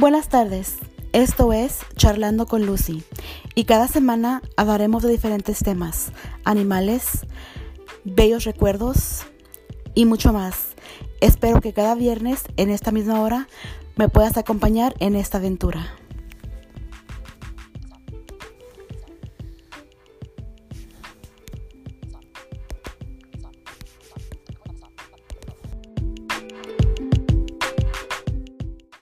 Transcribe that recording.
Buenas tardes, esto es Charlando con Lucy y cada semana hablaremos de diferentes temas, animales, bellos recuerdos y mucho más. Espero que cada viernes en esta misma hora me puedas acompañar en esta aventura.